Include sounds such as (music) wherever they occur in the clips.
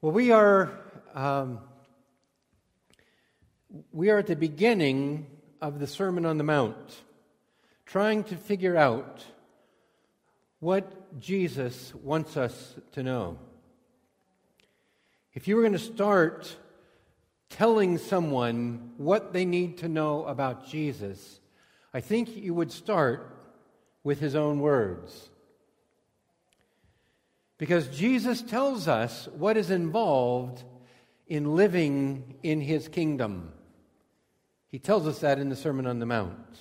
Well, we are um, we are at the beginning of the Sermon on the Mount, trying to figure out what Jesus wants us to know. If you were going to start telling someone what they need to know about Jesus, I think you would start with his own words. Because Jesus tells us what is involved in living in his kingdom. He tells us that in the Sermon on the Mount.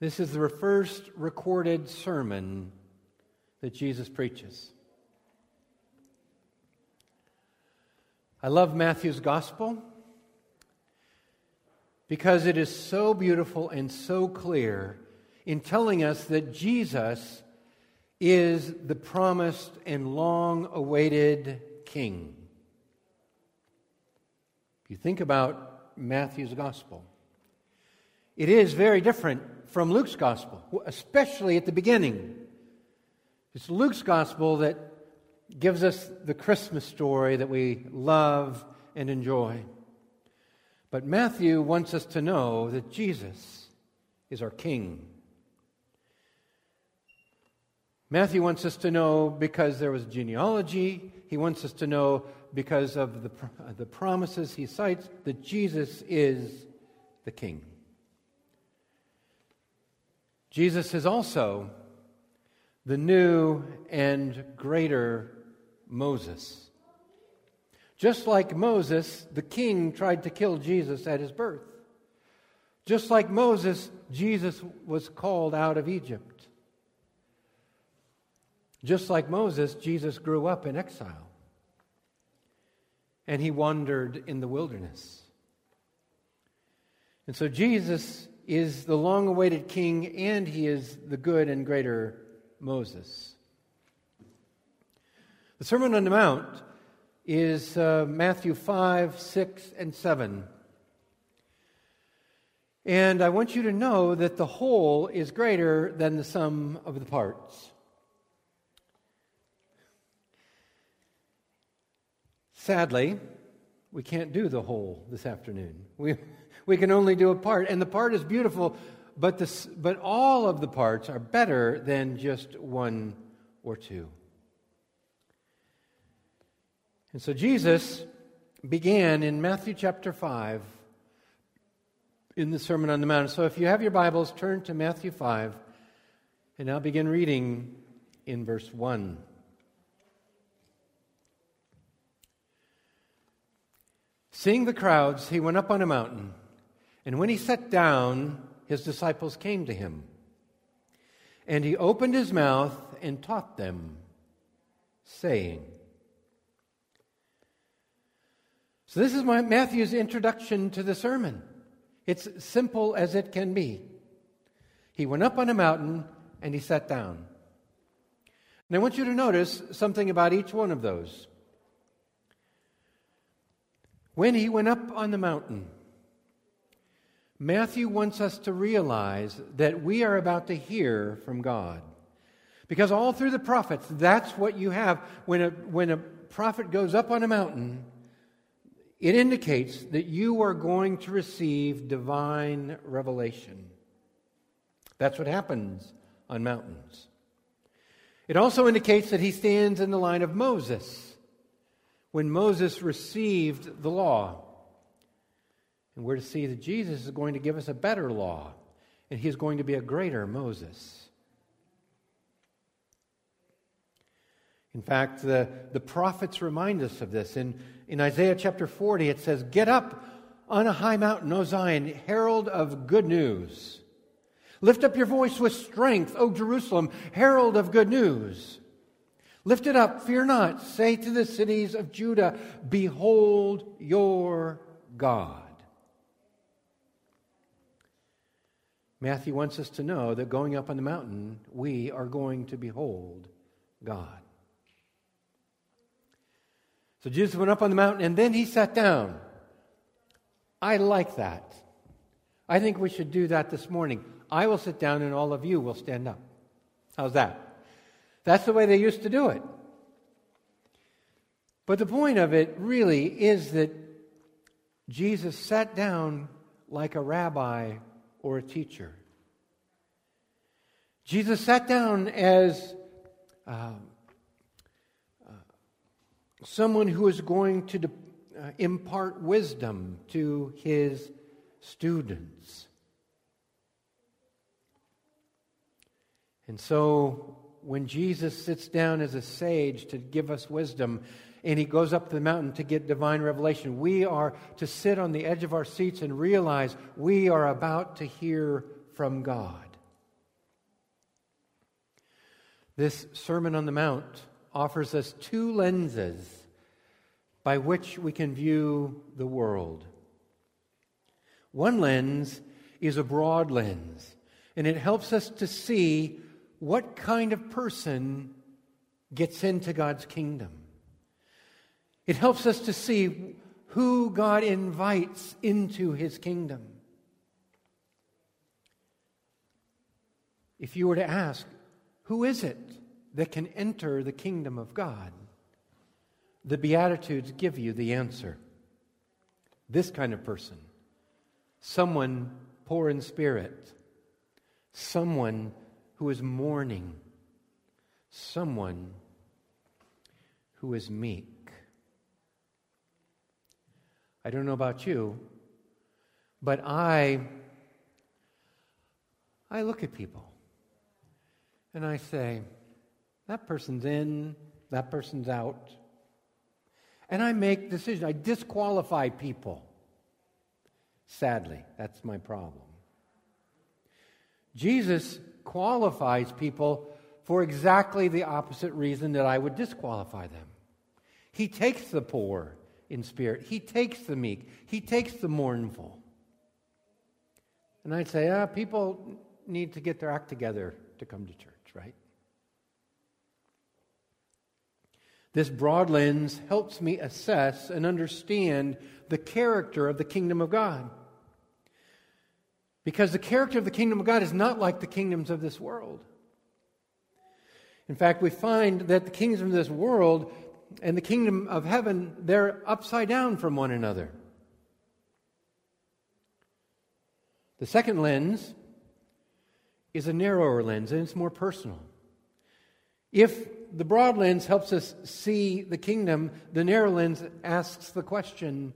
This is the first recorded sermon that Jesus preaches. I love Matthew's gospel because it is so beautiful and so clear in telling us that Jesus is the promised and long awaited king. If you think about Matthew's gospel, it is very different from Luke's gospel, especially at the beginning. It's Luke's gospel that gives us the Christmas story that we love and enjoy. But Matthew wants us to know that Jesus is our king. Matthew wants us to know because there was genealogy. He wants us to know because of the, the promises he cites that Jesus is the king. Jesus is also the new and greater Moses. Just like Moses, the king tried to kill Jesus at his birth. Just like Moses, Jesus was called out of Egypt. Just like Moses, Jesus grew up in exile and he wandered in the wilderness. And so Jesus is the long awaited king and he is the good and greater Moses. The Sermon on the Mount is uh, Matthew 5, 6, and 7. And I want you to know that the whole is greater than the sum of the parts. Sadly, we can't do the whole this afternoon. We, (laughs) we can only do a part, and the part is beautiful, but, this, but all of the parts are better than just one or two. And so Jesus began in Matthew chapter 5 in the Sermon on the Mount. So if you have your Bibles, turn to Matthew 5, and I'll begin reading in verse 1. Seeing the crowds, he went up on a mountain, and when he sat down, his disciples came to him. And he opened his mouth and taught them, saying, So, this is my, Matthew's introduction to the sermon. It's simple as it can be. He went up on a mountain and he sat down. And I want you to notice something about each one of those. When he went up on the mountain, Matthew wants us to realize that we are about to hear from God. Because all through the prophets, that's what you have. When a, when a prophet goes up on a mountain, it indicates that you are going to receive divine revelation. That's what happens on mountains. It also indicates that he stands in the line of Moses when Moses received the law. And we're to see that Jesus is going to give us a better law, and he's going to be a greater Moses. In fact, the, the prophets remind us of this. In, in Isaiah chapter 40, it says, Get up on a high mountain, O Zion, herald of good news. Lift up your voice with strength, O Jerusalem, herald of good news. Lift it up, fear not. Say to the cities of Judah, Behold your God. Matthew wants us to know that going up on the mountain, we are going to behold God. So Jesus went up on the mountain and then he sat down. I like that. I think we should do that this morning. I will sit down and all of you will stand up. How's that? That's the way they used to do it. But the point of it really is that Jesus sat down like a rabbi or a teacher. Jesus sat down as uh, uh, someone who is going to de- uh, impart wisdom to his students. And so, when Jesus sits down as a sage to give us wisdom, and he goes up the mountain to get divine revelation, we are to sit on the edge of our seats and realize we are about to hear from God. This Sermon on the Mount offers us two lenses by which we can view the world. One lens is a broad lens, and it helps us to see what kind of person gets into God's kingdom. It helps us to see who God invites into his kingdom. If you were to ask, who is it that can enter the kingdom of God? The Beatitudes give you the answer. This kind of person, someone poor in spirit, someone who is mourning, someone who is meek. I don't know about you, but I I look at people and I say, that person's in, that person's out. And I make decisions. I disqualify people. Sadly, that's my problem. Jesus qualifies people for exactly the opposite reason that I would disqualify them. He takes the poor in spirit, He takes the meek, He takes the mournful. And I'd say, ah, people need to get their act together to come to church right? This broad lens helps me assess and understand the character of the kingdom of God. Because the character of the kingdom of God is not like the kingdoms of this world. In fact, we find that the kingdoms of this world and the kingdom of heaven, they're upside down from one another. The second lens is a narrower lens and it's more personal. If the broad lens helps us see the kingdom, the narrow lens asks the question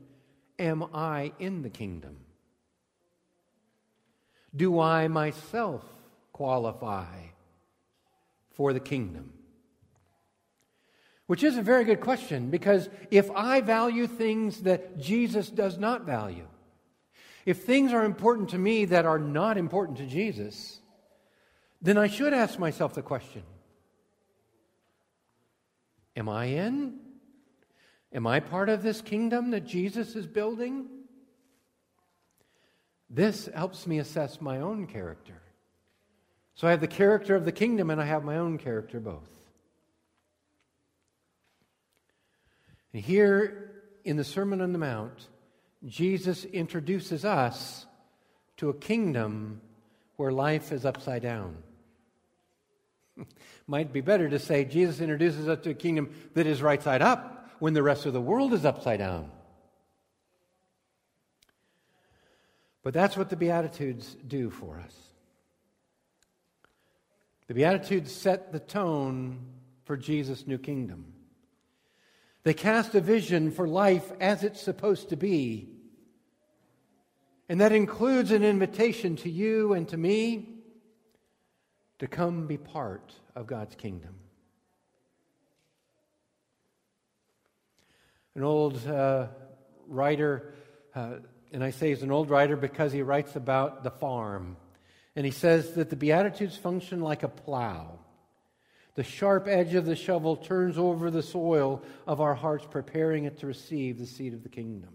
Am I in the kingdom? Do I myself qualify for the kingdom? Which is a very good question because if I value things that Jesus does not value, if things are important to me that are not important to Jesus, then I should ask myself the question Am I in? Am I part of this kingdom that Jesus is building? This helps me assess my own character. So I have the character of the kingdom and I have my own character both. And here in the Sermon on the Mount, Jesus introduces us to a kingdom where life is upside down. (laughs) Might be better to say Jesus introduces us to a kingdom that is right side up when the rest of the world is upside down. But that's what the Beatitudes do for us. The Beatitudes set the tone for Jesus' new kingdom. They cast a vision for life as it's supposed to be. And that includes an invitation to you and to me to come be part of God's kingdom. An old uh, writer, uh, and I say he's an old writer because he writes about the farm. And he says that the Beatitudes function like a plow. The sharp edge of the shovel turns over the soil of our hearts, preparing it to receive the seed of the kingdom.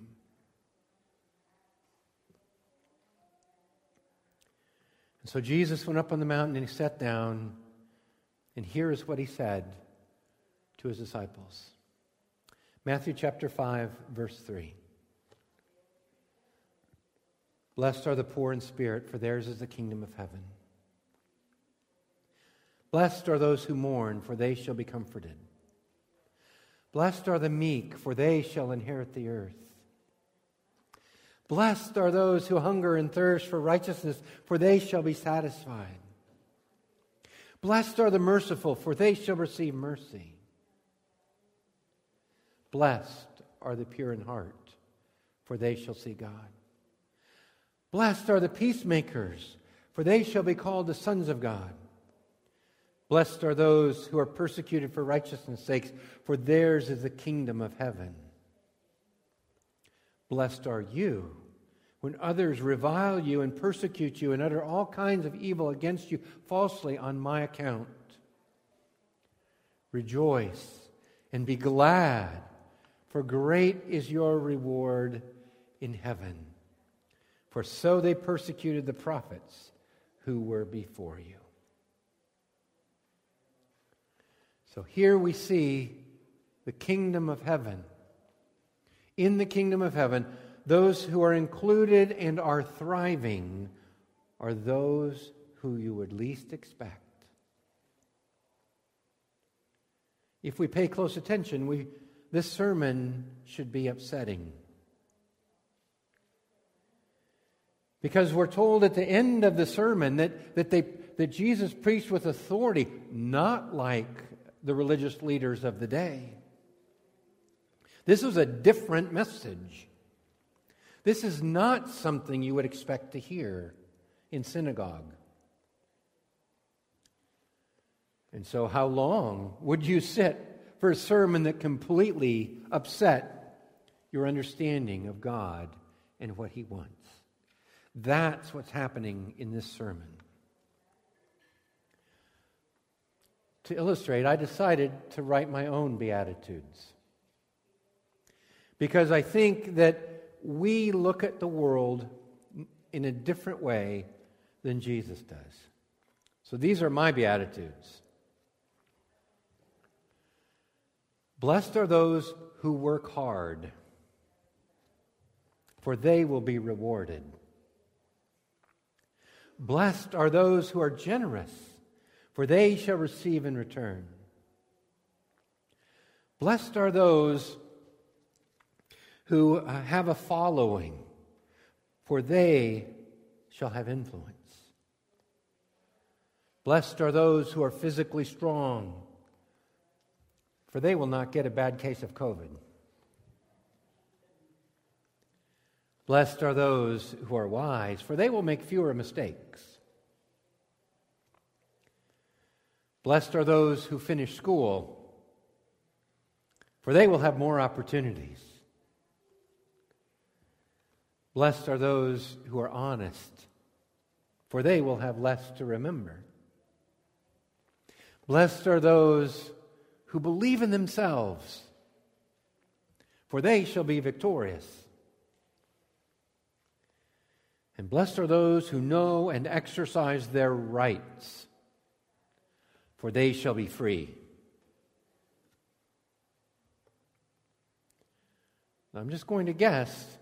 And so Jesus went up on the mountain and he sat down, and here is what he said to his disciples Matthew chapter 5, verse 3. Blessed are the poor in spirit, for theirs is the kingdom of heaven. Blessed are those who mourn, for they shall be comforted. Blessed are the meek, for they shall inherit the earth. Blessed are those who hunger and thirst for righteousness, for they shall be satisfied. Blessed are the merciful, for they shall receive mercy. Blessed are the pure in heart, for they shall see God. Blessed are the peacemakers, for they shall be called the sons of God. Blessed are those who are persecuted for righteousness' sakes, for theirs is the kingdom of heaven. Blessed are you when others revile you and persecute you and utter all kinds of evil against you falsely on my account. Rejoice and be glad, for great is your reward in heaven. For so they persecuted the prophets who were before you. So here we see the kingdom of heaven. In the kingdom of heaven, those who are included and are thriving are those who you would least expect. If we pay close attention, we, this sermon should be upsetting. Because we're told at the end of the sermon that, that, they, that Jesus preached with authority, not like the religious leaders of the day. This was a different message. This is not something you would expect to hear in synagogue. And so, how long would you sit for a sermon that completely upset your understanding of God and what He wants? That's what's happening in this sermon. To illustrate, I decided to write my own Beatitudes. Because I think that we look at the world in a different way than Jesus does. So these are my Beatitudes. Blessed are those who work hard, for they will be rewarded. Blessed are those who are generous for they shall receive in return. Blessed are those who uh, have a following, for they shall have influence. Blessed are those who are physically strong, for they will not get a bad case of COVID. Blessed are those who are wise, for they will make fewer mistakes. Blessed are those who finish school, for they will have more opportunities. Blessed are those who are honest, for they will have less to remember. Blessed are those who believe in themselves, for they shall be victorious. And blessed are those who know and exercise their rights for they shall be free. I'm just going to guess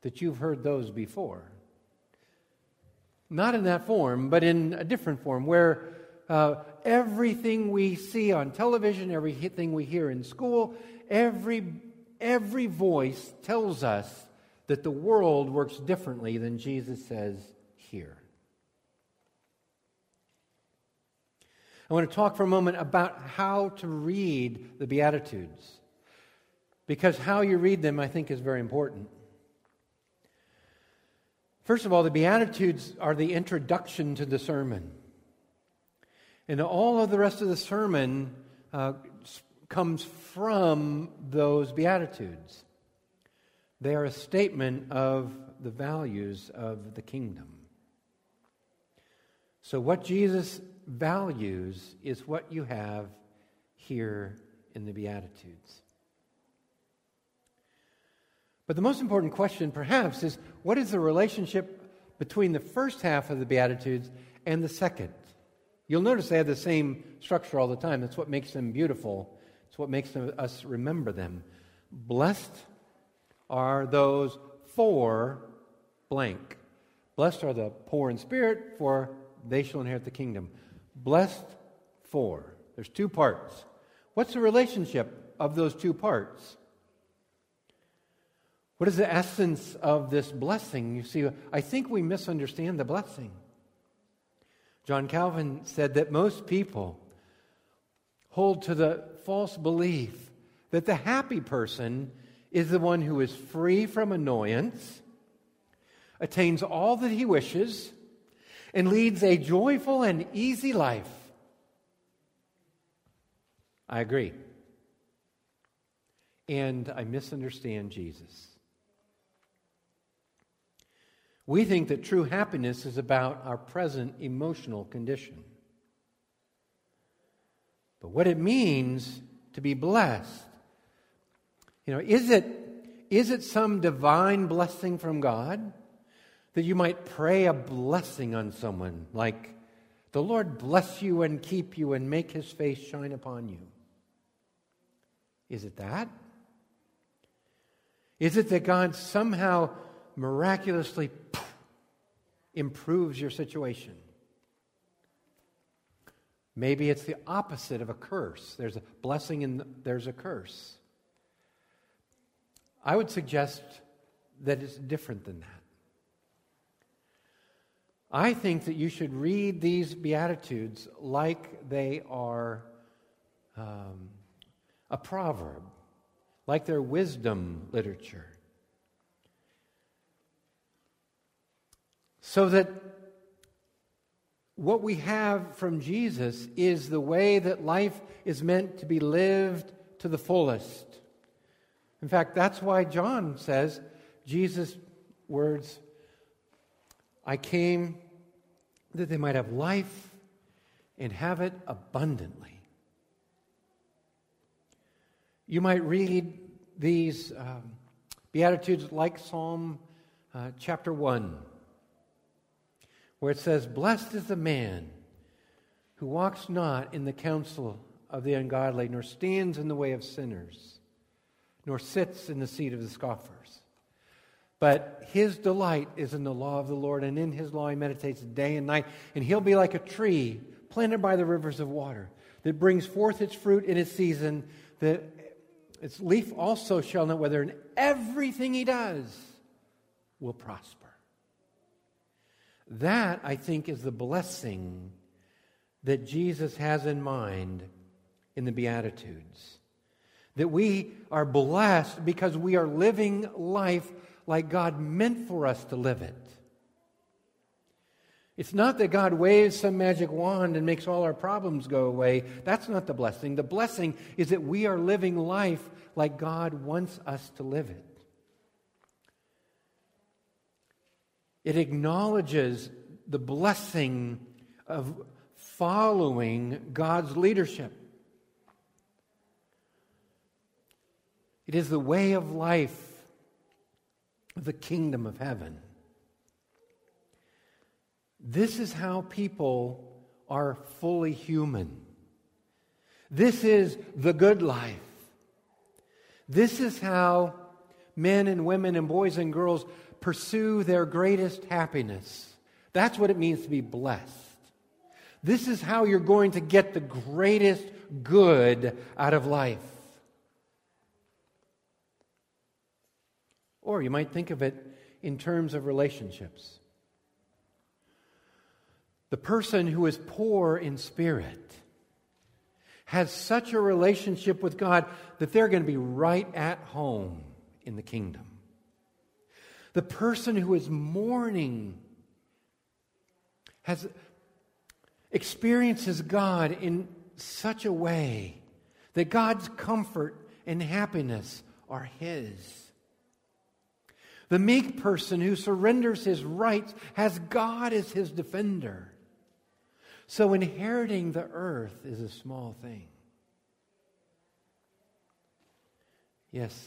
that you've heard those before. Not in that form, but in a different form, where uh, everything we see on television, everything we hear in school, every, every voice tells us that the world works differently than Jesus says here. I want to talk for a moment about how to read the Beatitudes. Because how you read them, I think, is very important. First of all, the Beatitudes are the introduction to the sermon. And all of the rest of the sermon uh, comes from those Beatitudes. They are a statement of the values of the kingdom. So, what Jesus values is what you have here in the Beatitudes. But the most important question, perhaps, is what is the relationship between the first half of the Beatitudes and the second? You'll notice they have the same structure all the time. That's what makes them beautiful, it's what makes them, us remember them. Blessed are those for blank. Blessed are the poor in spirit, for they shall inherit the kingdom. Blessed for. There's two parts. What's the relationship of those two parts. What is the essence of this blessing? You see, I think we misunderstand the blessing. John Calvin said that most people hold to the false belief that the happy person is the one who is free from annoyance, attains all that he wishes, and leads a joyful and easy life. I agree. And I misunderstand Jesus. We think that true happiness is about our present emotional condition. But what it means to be blessed, you know, is it, is it some divine blessing from God? That you might pray a blessing on someone, like, the Lord bless you and keep you and make his face shine upon you. Is it that? Is it that God somehow miraculously improves your situation? Maybe it's the opposite of a curse. There's a blessing and there's a curse. I would suggest that it's different than that. I think that you should read these Beatitudes like they are um, a proverb, like they're wisdom literature. So that what we have from Jesus is the way that life is meant to be lived to the fullest. In fact, that's why John says Jesus' words I came that they might have life and have it abundantly. You might read these um, Beatitudes like Psalm uh, chapter 1 where it says, Blessed is the man who walks not in the counsel of the ungodly, nor stands in the way of sinners, nor sits in the seat of the scoffers. But his delight is in the law of the Lord, and in his law he meditates day and night. And he'll be like a tree planted by the rivers of water that brings forth its fruit in its season, that its leaf also shall not wither, and everything he does will prosper. That, I think, is the blessing that Jesus has in mind in the Beatitudes. That we are blessed because we are living life like God meant for us to live it. It's not that God waves some magic wand and makes all our problems go away. That's not the blessing. The blessing is that we are living life like God wants us to live it. It acknowledges the blessing of following God's leadership. It is the way of life of the kingdom of heaven. This is how people are fully human. This is the good life. This is how men and women and boys and girls pursue their greatest happiness. That's what it means to be blessed. This is how you're going to get the greatest good out of life. Or you might think of it in terms of relationships. The person who is poor in spirit has such a relationship with God that they're going to be right at home in the kingdom. The person who is mourning has experiences God in such a way that God's comfort and happiness are his. The meek person who surrenders his rights has God as his defender. So inheriting the earth is a small thing. Yes,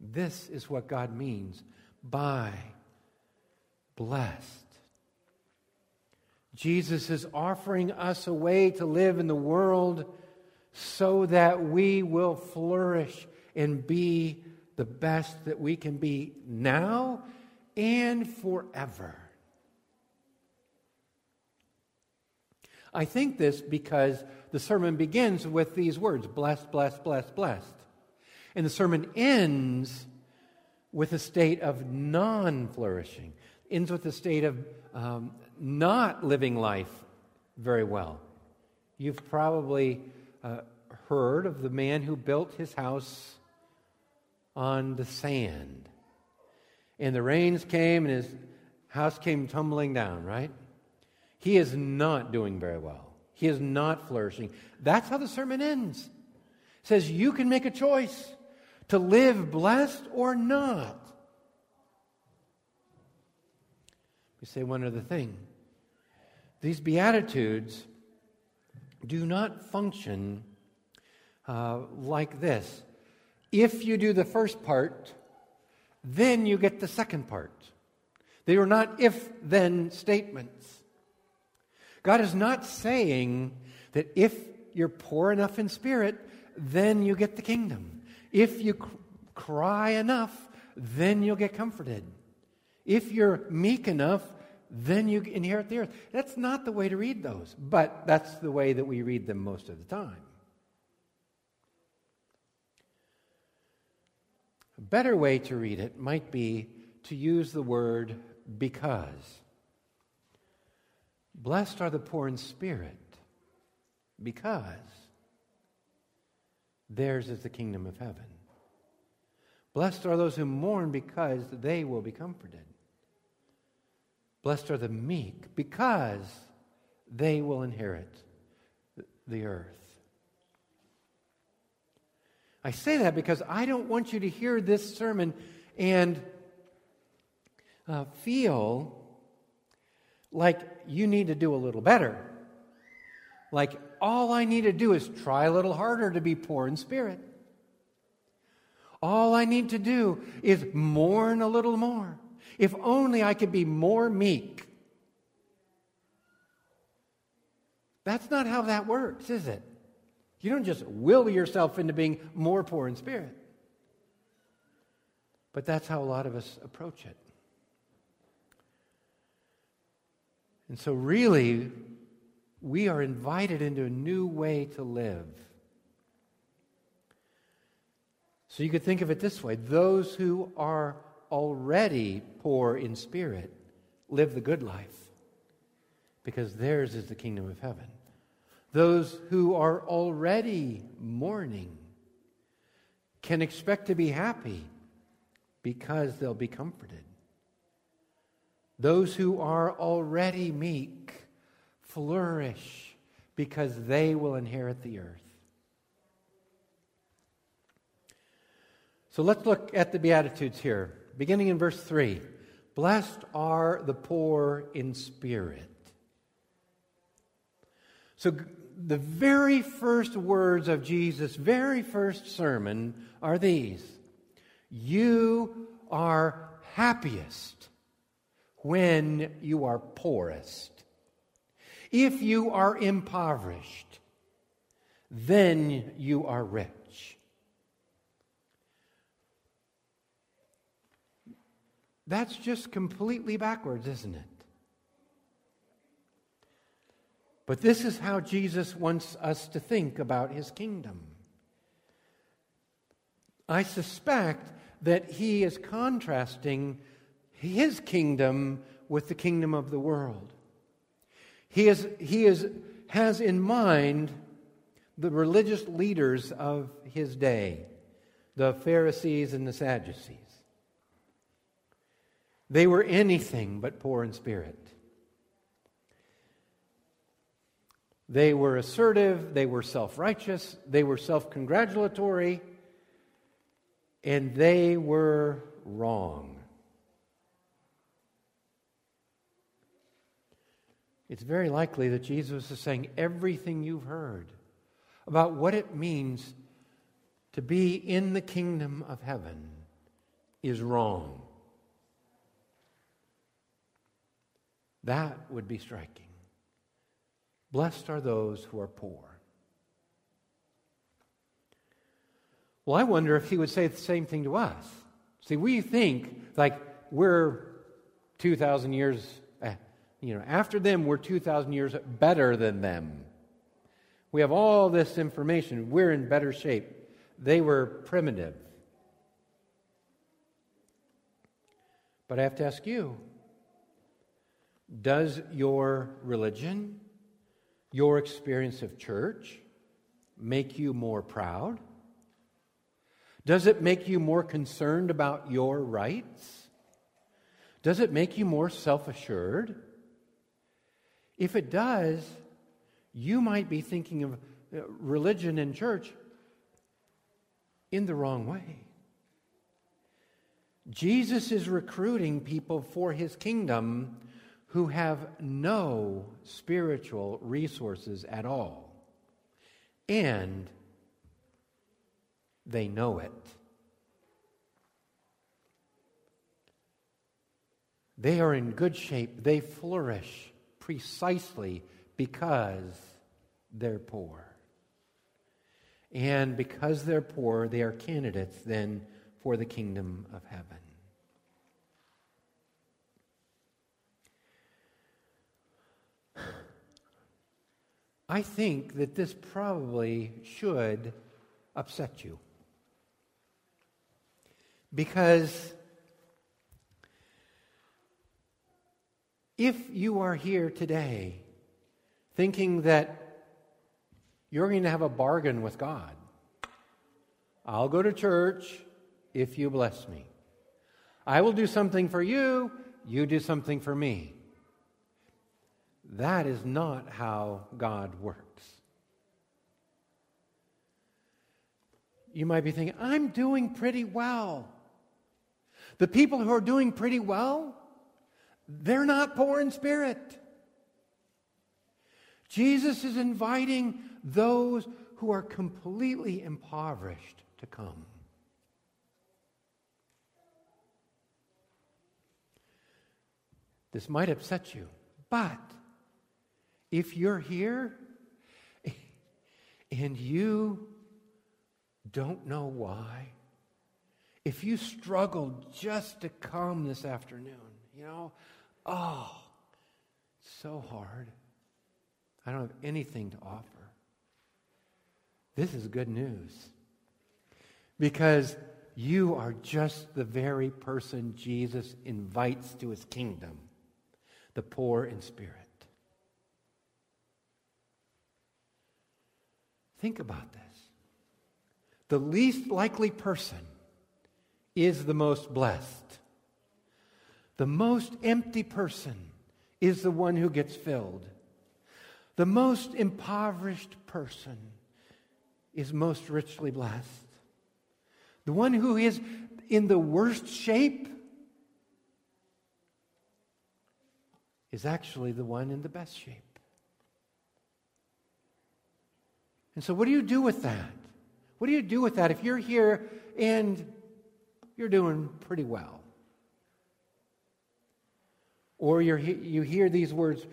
this is what God means by blessed. Jesus is offering us a way to live in the world so that we will flourish and be the best that we can be now and forever. I think this because the sermon begins with these words blessed, blessed, blessed, blessed. And the sermon ends with a state of non flourishing, ends with a state of um, not living life very well. You've probably uh, heard of the man who built his house on the sand. And the rains came and his house came tumbling down, right? He is not doing very well. He is not flourishing. That's how the sermon ends. It says you can make a choice to live blessed or not. We say one other thing. These Beatitudes do not function uh, like this. If you do the first part, then you get the second part. They are not if then statements. God is not saying that if you're poor enough in spirit, then you get the kingdom. If you cr- cry enough, then you'll get comforted. If you're meek enough, then you inherit the earth. That's not the way to read those, but that's the way that we read them most of the time. A better way to read it might be to use the word because. Blessed are the poor in spirit because theirs is the kingdom of heaven. Blessed are those who mourn because they will be comforted. Blessed are the meek because they will inherit the earth. I say that because I don't want you to hear this sermon and uh, feel like you need to do a little better. Like all I need to do is try a little harder to be poor in spirit. All I need to do is mourn a little more. If only I could be more meek. That's not how that works, is it? You don't just will yourself into being more poor in spirit. But that's how a lot of us approach it. And so, really, we are invited into a new way to live. So, you could think of it this way those who are already poor in spirit live the good life because theirs is the kingdom of heaven. Those who are already mourning can expect to be happy because they'll be comforted. Those who are already meek flourish because they will inherit the earth. So let's look at the Beatitudes here, beginning in verse 3. Blessed are the poor in spirit. So the very first words of Jesus' very first sermon are these You are happiest when you are poorest. If you are impoverished, then you are rich. That's just completely backwards, isn't it? But this is how Jesus wants us to think about his kingdom. I suspect that he is contrasting his kingdom with the kingdom of the world. He, is, he is, has in mind the religious leaders of his day, the Pharisees and the Sadducees. They were anything but poor in spirit. They were assertive, they were self righteous, they were self congratulatory, and they were wrong. it's very likely that Jesus is saying everything you've heard about what it means to be in the kingdom of heaven is wrong. That would be striking. Blessed are those who are poor. Well, I wonder if he would say the same thing to us. See, we think like we're 2,000 years eh, you know, after them, we're 2,000 years better than them. We have all this information. We're in better shape they were primitive. But I have to ask you does your religion, your experience of church, make you more proud? Does it make you more concerned about your rights? Does it make you more self assured? If it does, you might be thinking of uh, religion and church in the wrong way. Jesus is recruiting people for his kingdom who have no spiritual resources at all. And they know it. They are in good shape. They flourish precisely because they're poor. And because they're poor, they are candidates then for the kingdom of heaven. I think that this probably should upset you. Because if you are here today thinking that you're going to have a bargain with God, I'll go to church if you bless me. I will do something for you, you do something for me. That is not how God works. You might be thinking, I'm doing pretty well. The people who are doing pretty well, they're not poor in spirit. Jesus is inviting those who are completely impoverished to come. This might upset you, but if you're here (laughs) and you don't know why, if you struggled just to come this afternoon, you know, oh, so hard. I don't have anything to offer. This is good news because you are just the very person Jesus invites to his kingdom the poor in spirit. Think about this. The least likely person is the most blessed. The most empty person is the one who gets filled. The most impoverished person is most richly blessed. The one who is in the worst shape is actually the one in the best shape. And so, what do you do with that? What do you do with that if you're here and you're doing pretty well? Or you you hear these words,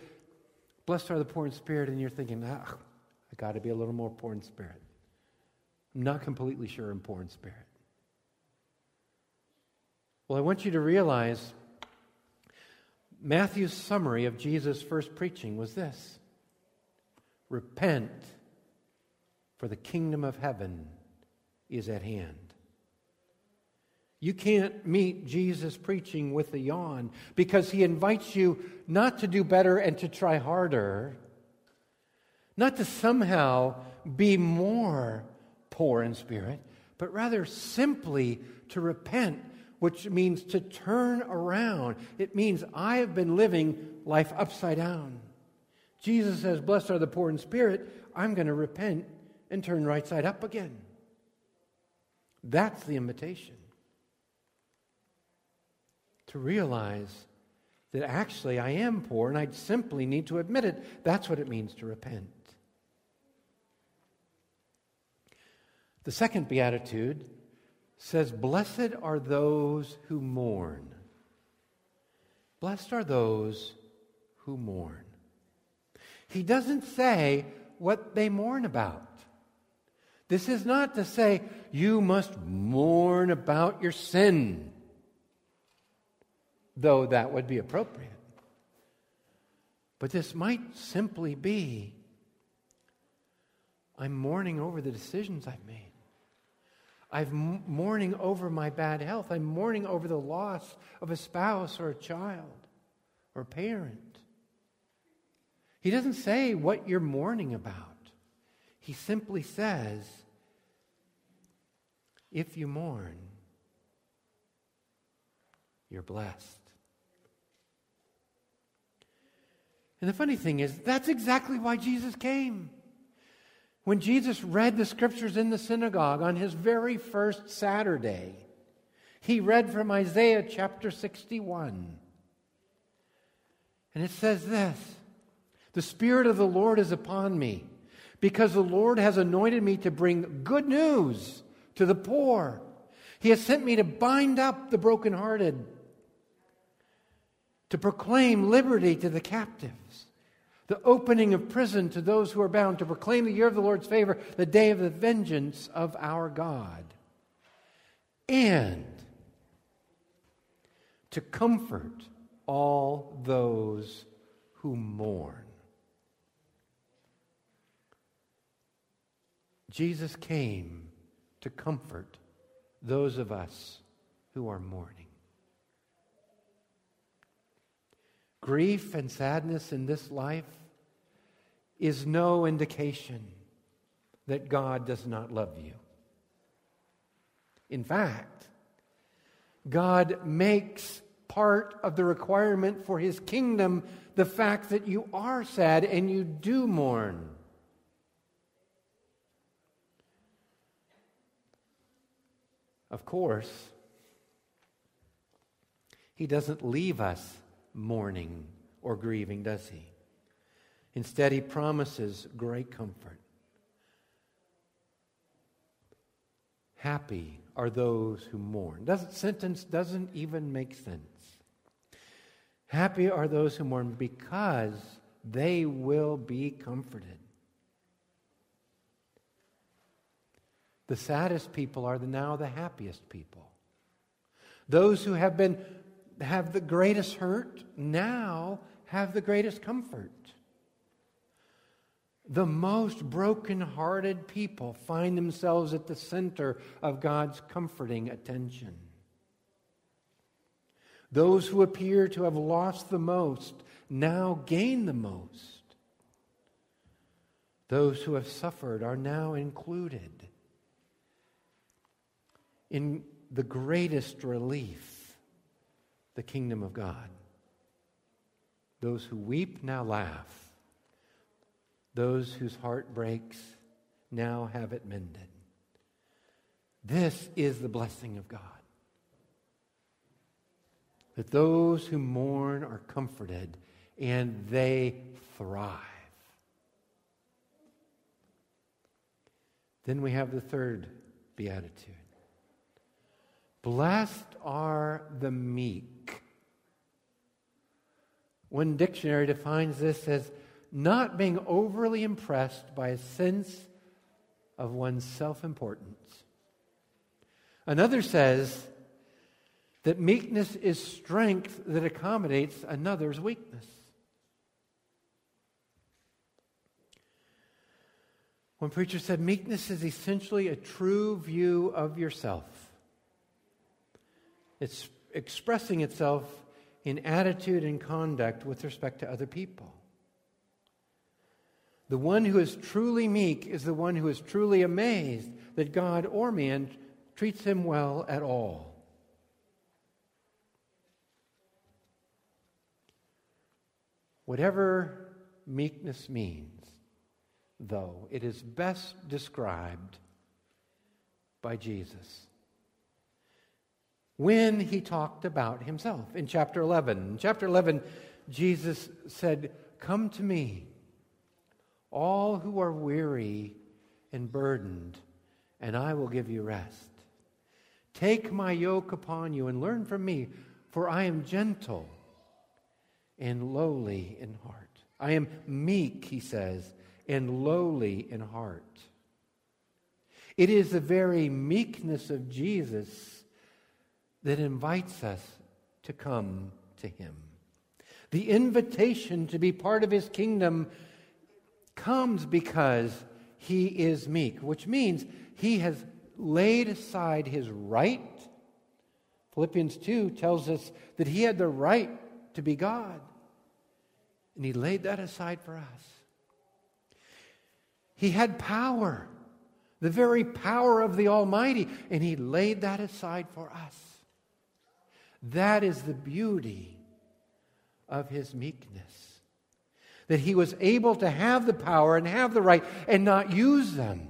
blessed are the poor in spirit, and you're thinking, ah, I got to be a little more poor in spirit. I'm not completely sure I'm poor in spirit. Well, I want you to realize Matthew's summary of Jesus' first preaching was this Repent for the kingdom of heaven is at hand. You can't meet Jesus preaching with a yawn because he invites you not to do better and to try harder, not to somehow be more poor in spirit, but rather simply to repent, which means to turn around. It means I have been living life upside down. Jesus says, Blessed are the poor in spirit. I'm going to repent and turn right side up again. That's the invitation. To realize that actually I am poor and I simply need to admit it. That's what it means to repent. The second beatitude says, Blessed are those who mourn. Blessed are those who mourn. He doesn't say what they mourn about. This is not to say you must mourn about your sin, though that would be appropriate. But this might simply be I'm mourning over the decisions I've made. I'm mourning over my bad health. I'm mourning over the loss of a spouse or a child or a parent. He doesn't say what you're mourning about. He simply says, if you mourn, you're blessed. And the funny thing is, that's exactly why Jesus came. When Jesus read the scriptures in the synagogue on his very first Saturday, he read from Isaiah chapter 61. And it says this The Spirit of the Lord is upon me, because the Lord has anointed me to bring good news to the poor. He has sent me to bind up the brokenhearted, to proclaim liberty to the captives the opening of prison to those who are bound, to proclaim the year of the Lord's favor, the day of the vengeance of our God, and to comfort all those who mourn. Jesus came to comfort those of us who are mourning. Grief and sadness in this life is no indication that God does not love you. In fact, God makes part of the requirement for his kingdom the fact that you are sad and you do mourn. Of course, he doesn't leave us mourning or grieving, does he? Instead, he promises great comfort. Happy are those who mourn. That sentence doesn't even make sense. Happy are those who mourn because they will be comforted. The saddest people are the, now the happiest people. Those who have been have the greatest hurt now have the greatest comfort. The most broken-hearted people find themselves at the center of God's comforting attention. Those who appear to have lost the most now gain the most. Those who have suffered are now included in the greatest relief, the kingdom of God. Those who weep now laugh. Those whose heart breaks now have it mended. This is the blessing of God. That those who mourn are comforted and they thrive. Then we have the third beatitude. Blessed are the meek. One dictionary defines this as not being overly impressed by a sense of one's self importance. Another says that meekness is strength that accommodates another's weakness. One preacher said meekness is essentially a true view of yourself. It's expressing itself in attitude and conduct with respect to other people. The one who is truly meek is the one who is truly amazed that God or man treats him well at all. Whatever meekness means, though, it is best described by Jesus when he talked about himself in chapter 11. In chapter 11, Jesus said, Come to me all who are weary and burdened, and I will give you rest. Take my yoke upon you and learn from me, for I am gentle and lowly in heart. I am meek, he says, and lowly in heart. It is the very meekness of Jesus that invites us to come to him. The invitation to be part of his kingdom comes because he is meek, which means he has laid aside his right. Philippians 2 tells us that he had the right to be God, and he laid that aside for us. He had power, the very power of the Almighty, and he laid that aside for us. That is the beauty of his meekness that he was able to have the power and have the right and not use them.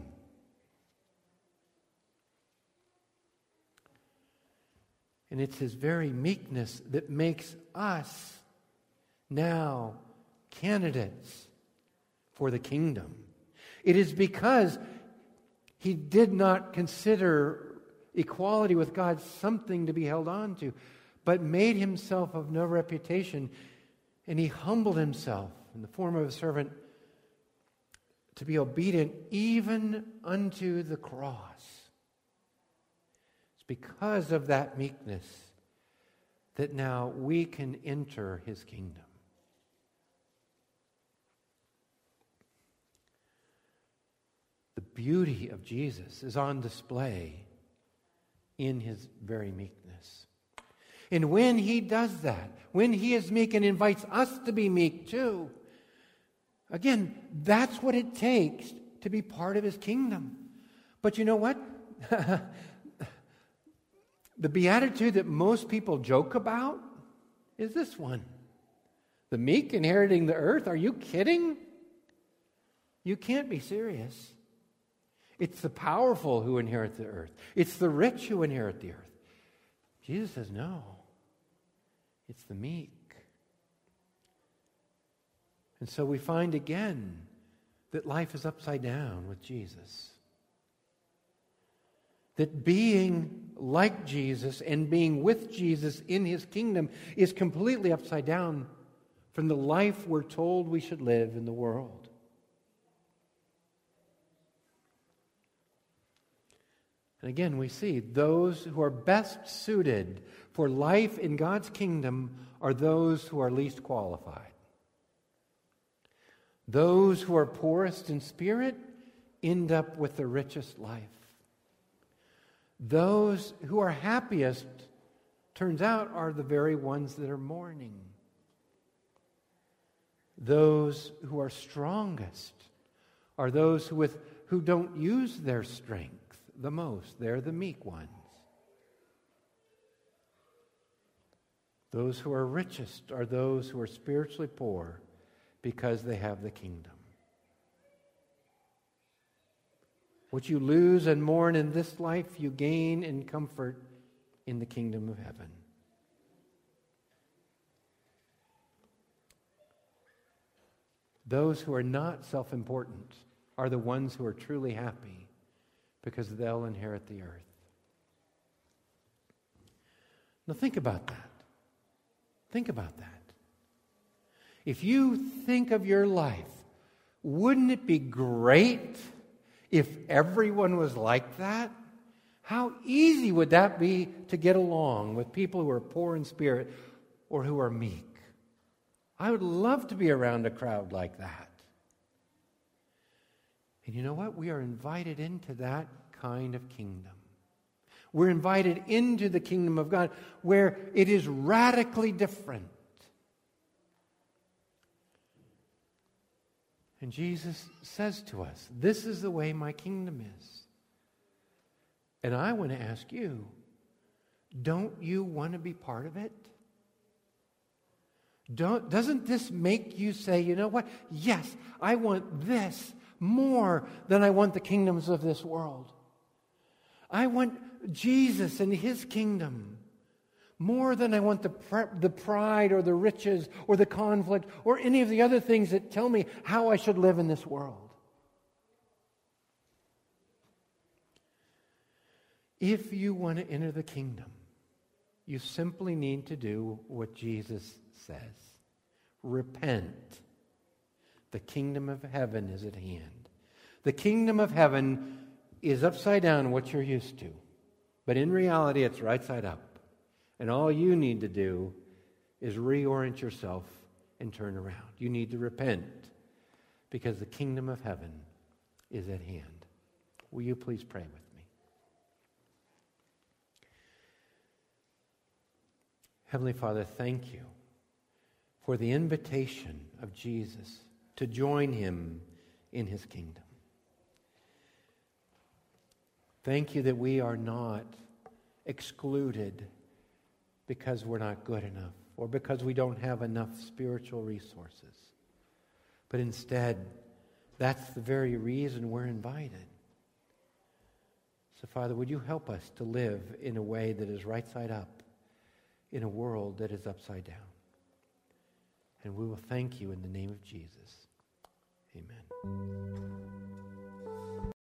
And it's his very meekness that makes us now candidates for the kingdom. It is because he did not consider equality with God something to be held on to, but made himself of no reputation, and he humbled himself in the form of a servant to be obedient even unto the cross. It's because of that meekness that now we can enter his kingdom. The beauty of Jesus is on display in his very meekness. And when he does that, when he is meek and invites us to be meek too, Again, that's what it takes to be part of his kingdom. But you know what? (laughs) the beatitude that most people joke about is this one the meek inheriting the earth. Are you kidding? You can't be serious. It's the powerful who inherit the earth, it's the rich who inherit the earth. Jesus says, no, it's the meek. And so we find again that life is upside down with Jesus. That being like Jesus and being with Jesus in his kingdom is completely upside down from the life we're told we should live in the world. And again, we see those who are best suited for life in God's kingdom are those who are least qualified. Those who are poorest in spirit end up with the richest life. Those who are happiest, turns out, are the very ones that are mourning. Those who are strongest are those who, with, who don't use their strength the most. They're the meek ones. Those who are richest are those who are spiritually poor because they have the kingdom. What you lose and mourn in this life, you gain in comfort in the kingdom of heaven. Those who are not self important are the ones who are truly happy because they'll inherit the earth. Now, think about that. Think about that. If you think of your life, wouldn't it be great if everyone was like that? How easy would that be to get along with people who are poor in spirit or who are meek? I would love to be around a crowd like that. And you know what? We are invited into that kind of kingdom. We're invited into the kingdom of God where it is radically different. And Jesus says to us, This is the way my kingdom is. And I want to ask you, don't you want to be part of it? Don't, doesn't this make you say, you know what? Yes, I want this more than I want the kingdoms of this world. I want Jesus and his kingdom more than I want the, the pride or the riches or the conflict or any of the other things that tell me how I should live in this world. If you want to enter the kingdom, you simply need to do what Jesus says repent. The kingdom of heaven is at hand. The kingdom of heaven is upside down what you're used to, but in reality, it's right side up. And all you need to do is reorient yourself and turn around. You need to repent because the kingdom of heaven is at hand. Will you please pray with me? Heavenly Father, thank you for the invitation of Jesus to join him in his kingdom. Thank you that we are not excluded because we're not good enough or because we don't have enough spiritual resources. But instead, that's the very reason we're invited. So, Father, would you help us to live in a way that is right side up in a world that is upside down? And we will thank you in the name of Jesus. Amen.